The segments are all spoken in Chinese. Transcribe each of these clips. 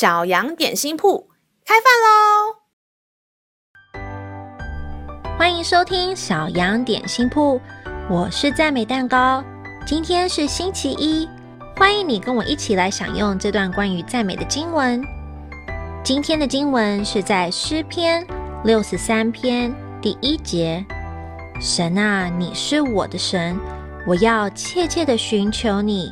小羊点心铺开饭喽！欢迎收听小羊点心铺，我是赞美蛋糕。今天是星期一，欢迎你跟我一起来享用这段关于赞美的经文。今天的经文是在诗篇六十三篇第一节：“神啊，你是我的神，我要切切的寻求你，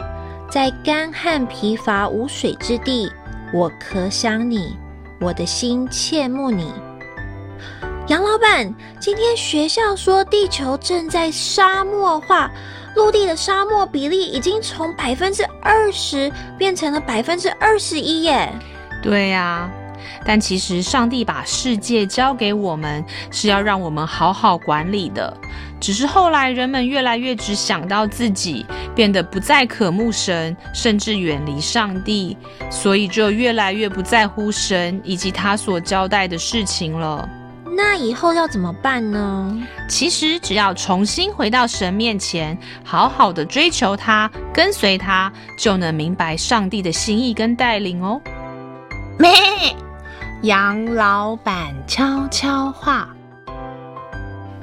在干旱疲乏无水之地。”我可想你，我的心切慕你。杨老板，今天学校说地球正在沙漠化，陆地的沙漠比例已经从百分之二十变成了百分之二十一耶。对呀。但其实，上帝把世界交给我们，是要让我们好好管理的。只是后来人们越来越只想到自己，变得不再渴慕神，甚至远离上帝，所以就越来越不在乎神以及他所交代的事情了。那以后要怎么办呢？其实只要重新回到神面前，好好的追求他，跟随他，就能明白上帝的心意跟带领哦。咩。杨老板悄悄话：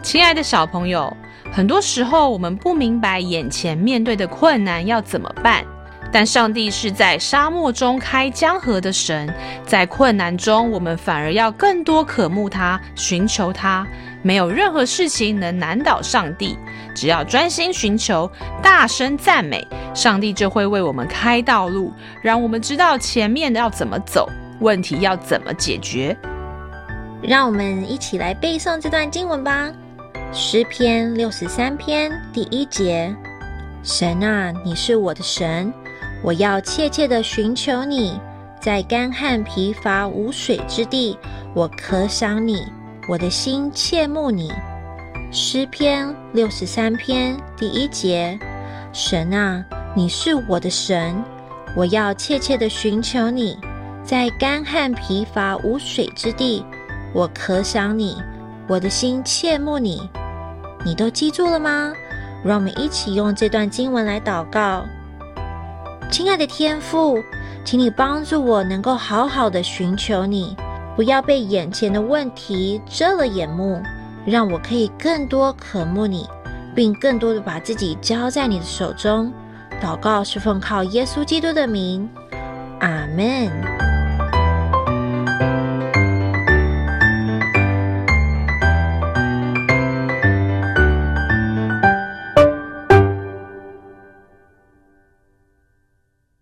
亲爱的小朋友，很多时候我们不明白眼前面对的困难要怎么办，但上帝是在沙漠中开江河的神，在困难中我们反而要更多渴慕他，寻求他。没有任何事情能难倒上帝，只要专心寻求，大声赞美，上帝就会为我们开道路，让我们知道前面要怎么走。问题要怎么解决？让我们一起来背诵这段经文吧。诗篇六十三篇第一节：神啊，你是我的神，我要切切地寻求你，在干旱疲乏无水之地，我渴想你，我的心切慕你。诗篇六十三篇第一节：神啊，你是我的神，我要切切地寻求你。在干旱疲乏无水之地，我渴想你，我的心切慕你。你都记住了吗？让我们一起用这段经文来祷告。亲爱的天父，请你帮助我能够好好的寻求你，不要被眼前的问题遮了眼目，让我可以更多渴慕你，并更多的把自己交在你的手中。祷告是奉靠耶稣基督的名，阿门。